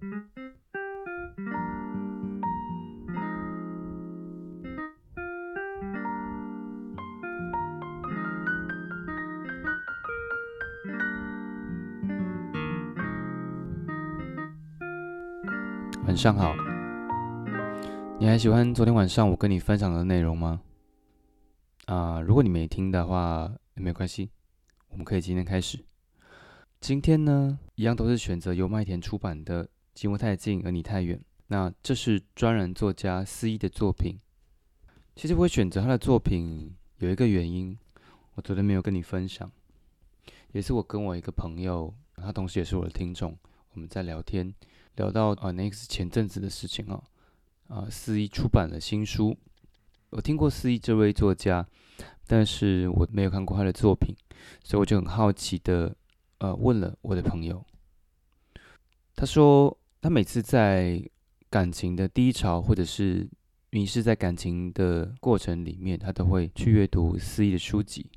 晚上好，你还喜欢昨天晚上我跟你分享的内容吗？啊，如果你没听的话也没关系，我们可以今天开始。今天呢，一样都是选择由麦田出版的《寂寞太近而你太远》。那这是专栏作家思一的作品。其实我会选择他的作品有一个原因，我昨天没有跟你分享，也是我跟我一个朋友，他同时也是我的听众，我们在聊天。聊到啊，那个是前阵子的事情哦。啊，四一出版了新书，我听过四一这位作家，但是我没有看过他的作品，所以我就很好奇的呃问了我的朋友。他说，他每次在感情的低潮或者是迷失在感情的过程里面，他都会去阅读四一的书籍，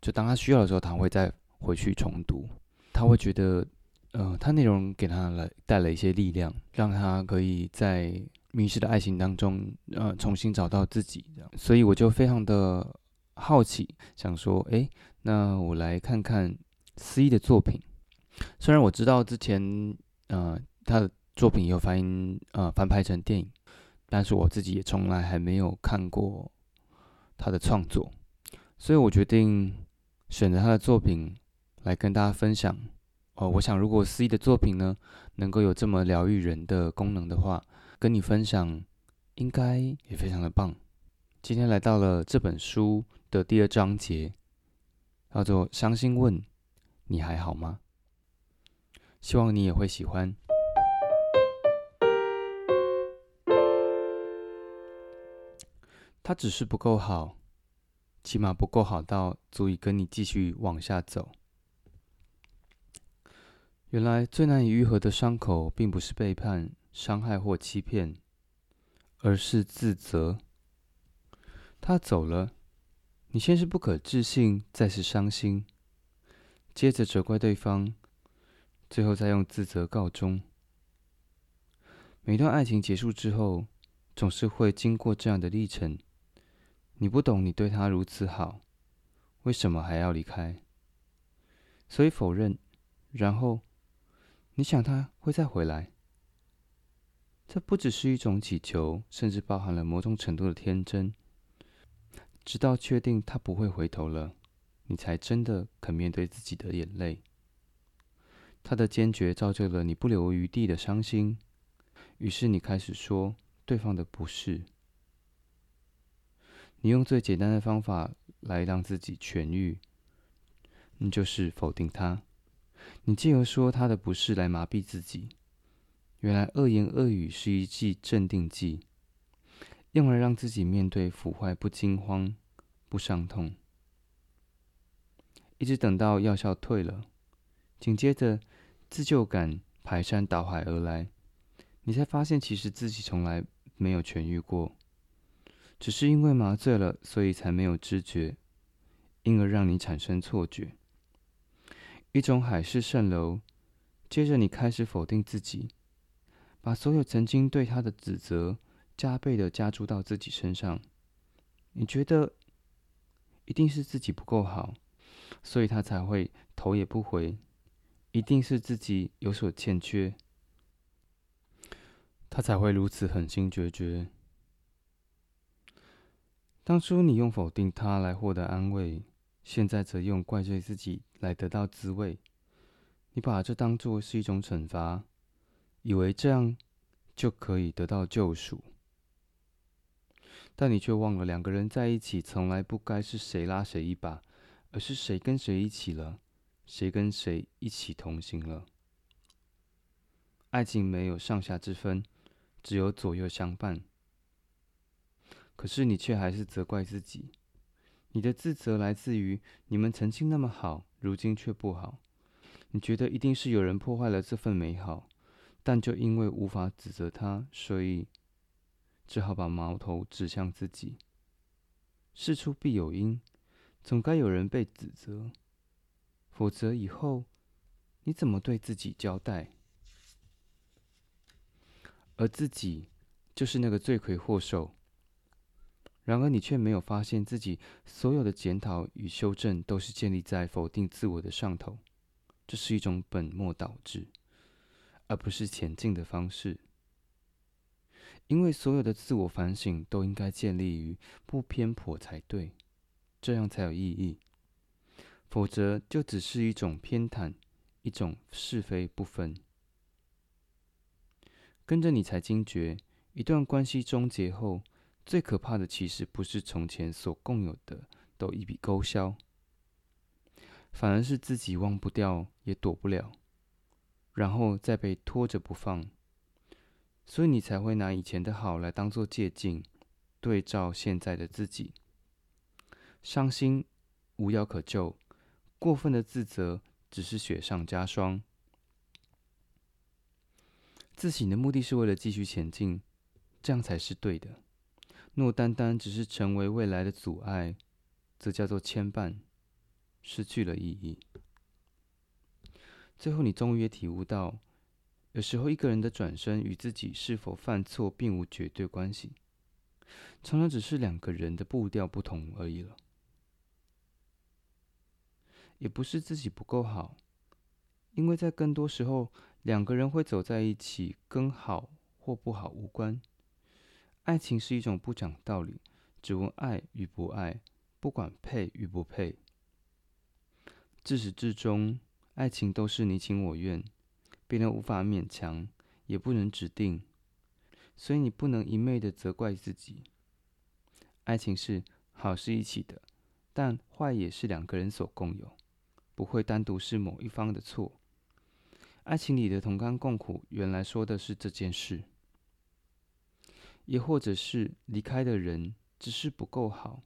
就当他需要的时候，他会再回去重读，他会觉得。呃，他内容给他了带了一些力量，让他可以在迷失的爱情当中，呃，重新找到自己。这样，所以我就非常的好奇，想说，哎，那我来看看思一的作品。虽然我知道之前，呃，作品有翻，呃，翻拍成电影，但是我自己也从来还没有看过他的创作，所以我决定选择他的作品来跟大家分享。哦，我想如果思一的作品呢，能够有这么疗愈人的功能的话，跟你分享，应该也非常的棒。今天来到了这本书的第二章节，叫做“伤心问你还好吗？”希望你也会喜欢。他只是不够好，起码不够好到足以跟你继续往下走。原来最难以愈合的伤口，并不是背叛、伤害或欺骗，而是自责。他走了，你先是不可置信，再是伤心，接着责怪对方，最后再用自责告终。每段爱情结束之后，总是会经过这样的历程。你不懂，你对他如此好，为什么还要离开？所以否认，然后。你想他会再回来？这不只是一种祈求，甚至包含了某种程度的天真。直到确定他不会回头了，你才真的肯面对自己的眼泪。他的坚决造就了你不留余地的伤心，于是你开始说对方的不是。你用最简单的方法来让自己痊愈，那就是否定他。你借由说他的不是来麻痹自己，原来恶言恶语是一剂镇定剂，用来让自己面对腐坏不惊慌、不伤痛，一直等到药效退了，紧接着自救感排山倒海而来，你才发现其实自己从来没有痊愈过，只是因为麻醉了，所以才没有知觉，因而让你产生错觉。一种海市蜃楼，接着你开始否定自己，把所有曾经对他的指责加倍的加注到自己身上。你觉得一定是自己不够好，所以他才会头也不回；一定是自己有所欠缺，他才会如此狠心决绝。当初你用否定他来获得安慰。现在则用怪罪自己来得到滋味，你把这当作是一种惩罚，以为这样就可以得到救赎，但你却忘了，两个人在一起从来不该是谁拉谁一把，而是谁跟谁一起了，谁跟谁一起同行了。爱情没有上下之分，只有左右相伴。可是你却还是责怪自己。你的自责来自于你们曾经那么好，如今却不好。你觉得一定是有人破坏了这份美好，但就因为无法指责他，所以只好把矛头指向自己。事出必有因，总该有人被指责，否则以后你怎么对自己交代？而自己就是那个罪魁祸首。然而，你却没有发现自己所有的检讨与修正都是建立在否定自我的上头，这是一种本末倒置，而不是前进的方式。因为所有的自我反省都应该建立于不偏颇才对，这样才有意义。否则，就只是一种偏袒，一种是非不分。跟着你才惊觉，一段关系终结后。最可怕的，其实不是从前所共有的都一笔勾销，反而是自己忘不掉，也躲不了，然后再被拖着不放。所以你才会拿以前的好来当做借镜，对照现在的自己。伤心无药可救，过分的自责只是雪上加霜。自省的目的是为了继续前进，这样才是对的。若单单只是成为未来的阻碍，则叫做牵绊，失去了意义。最后，你终于也体悟到，有时候一个人的转身与自己是否犯错并无绝对关系，常常只是两个人的步调不同而已了。也不是自己不够好，因为在更多时候，两个人会走在一起，跟好或不好无关。爱情是一种不讲道理，只问爱与不爱，不管配与不配。自始至终，爱情都是你情我愿，别人无法勉强，也不能指定，所以你不能一昧的责怪自己。爱情是好是一起的，但坏也是两个人所共有，不会单独是某一方的错。爱情里的同甘共苦，原来说的是这件事。也或者是离开的人只是不够好，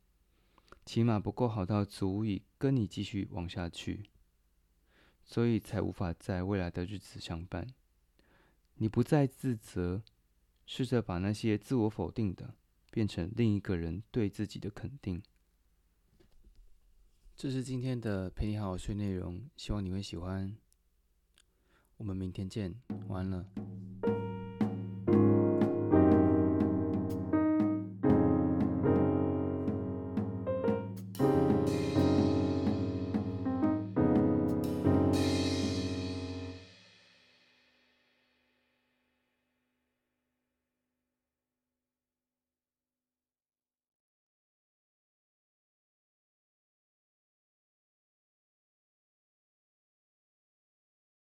起码不够好到足以跟你继续往下去，所以才无法在未来的日子相伴。你不再自责，试着把那些自我否定的变成另一个人对自己的肯定。这是今天的陪你好好睡内容，希望你会喜欢。我们明天见，晚安了。